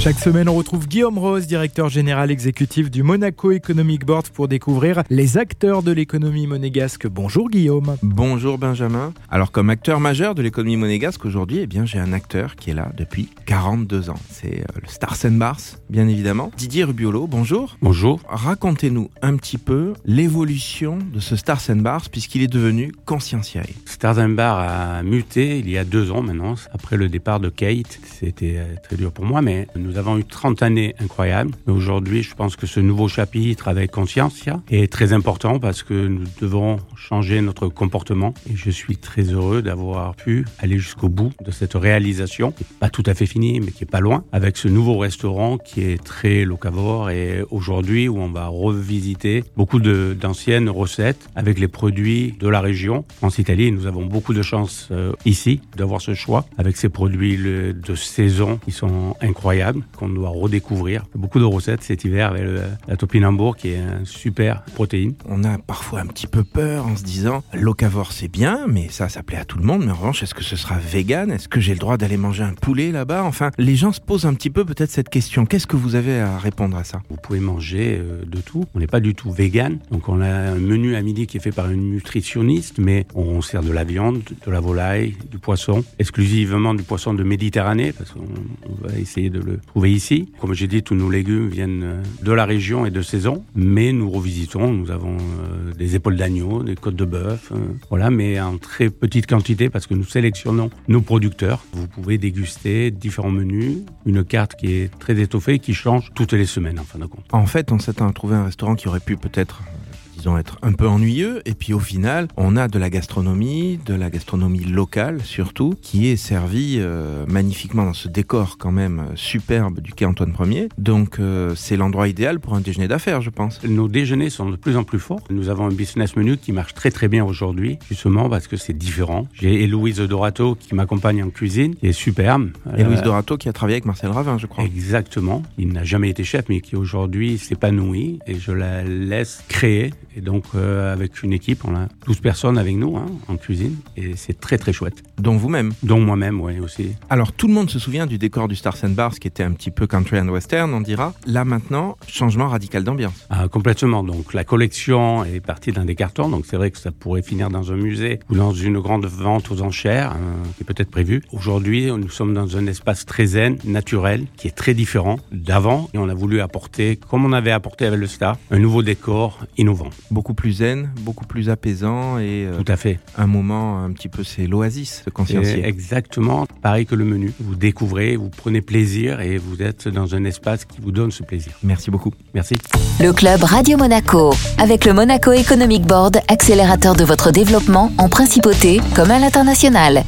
Chaque semaine, on retrouve Guillaume Rose, directeur général exécutif du Monaco Economic Board, pour découvrir les acteurs de l'économie monégasque. Bonjour Guillaume. Bonjour Benjamin. Alors comme acteur majeur de l'économie monégasque aujourd'hui, eh bien j'ai un acteur qui est là depuis 42 ans. C'est euh, le Stars Bars, bien évidemment. Didier Rubiolo, bonjour. Bonjour. Racontez-nous un petit peu l'évolution de ce Stars Bars puisqu'il est devenu conscienciae. Stars Bar a muté il y a deux ans maintenant, après le départ de Kate. C'était euh, très dur pour moi, mais nous avons eu 30 années incroyables. Mais aujourd'hui, je pense que ce nouveau chapitre avec Consciencia est très important parce que nous devons changer notre comportement. Et je suis très heureux d'avoir pu aller jusqu'au bout de cette réalisation, qui pas tout à fait finie, mais qui est pas loin, avec ce nouveau restaurant qui est très locavore et aujourd'hui où on va revisiter beaucoup d'anciennes recettes avec les produits de la région. En Italie, nous avons beaucoup de chance euh, ici d'avoir ce choix avec ces produits de saison qui sont incroyables qu'on doit redécouvrir. Beaucoup de recettes cet hiver avec la topinambour qui est une super protéine. On a parfois un petit peu peur en se disant locavore c'est bien, mais ça, ça plaît à tout le monde. Mais en revanche, est-ce que ce sera vegan? Est-ce que j'ai le droit d'aller manger un poulet là-bas? Enfin, les gens se posent un petit peu peut-être cette question. Qu'est-ce que vous avez à répondre à ça? Vous pouvez manger euh, de tout. On n'est pas du tout vegan. Donc on a un menu à midi qui est fait par une nutritionniste, mais on sert de la viande, de la volaille, du poisson, exclusivement du poisson de Méditerranée, parce qu'on va essayer de le trouver ici. Comme j'ai dit, tous nos légumes viennent euh, de la région et de saison, mais nous revisitons. Nous avons euh, des épaules d'agneau, des côtes de bœuf, euh, voilà, mais en très petite quantité parce que nous sélectionnons nos producteurs. Vous pouvez déguster différents menus, une carte qui est très étoffée, qui change toutes les semaines en fin de compte. En fait, on s'est trouvé un restaurant qui aurait pu peut-être disons, être un peu ennuyeux. Et puis au final, on a de la gastronomie, de la gastronomie locale surtout, qui est servie euh, magnifiquement dans ce décor quand même euh, superbe du quai Antoine Ier. Donc euh, c'est l'endroit idéal pour un déjeuner d'affaires, je pense. Nos déjeuners sont de plus en plus forts. Nous avons un business menu qui marche très très bien aujourd'hui, justement parce que c'est différent. J'ai Héloïse Dorato qui m'accompagne en cuisine, qui est superbe. Héloïse Dorato qui a travaillé avec Marcel Ravin, je crois. Exactement. Il n'a jamais été chef, mais qui aujourd'hui s'épanouit et je la laisse créer et donc, euh, avec une équipe, on a 12 personnes avec nous hein, en cuisine et c'est très très chouette. Dont vous-même Dont moi-même, oui, aussi. Alors, tout le monde se souvient du décor du Stars and Bars qui était un petit peu country and western, on dira. Là maintenant, changement radical d'ambiance. Ah, complètement. Donc, la collection est partie d'un des cartons. Donc, c'est vrai que ça pourrait finir dans un musée ou dans une grande vente aux enchères hein, qui est peut-être prévue. Aujourd'hui, nous sommes dans un espace très zen, naturel, qui est très différent d'avant. Et on a voulu apporter, comme on avait apporté avec le Star, un nouveau décor innovant beaucoup plus zen, beaucoup plus apaisant et euh, tout à fait. Un moment un petit peu c'est l'oasis de consciencier. Exactement, pareil que le menu. Vous découvrez, vous prenez plaisir et vous êtes dans un espace qui vous donne ce plaisir. Merci beaucoup. Merci. Le club Radio Monaco avec le Monaco Economic Board, accélérateur de votre développement en principauté comme à l'international.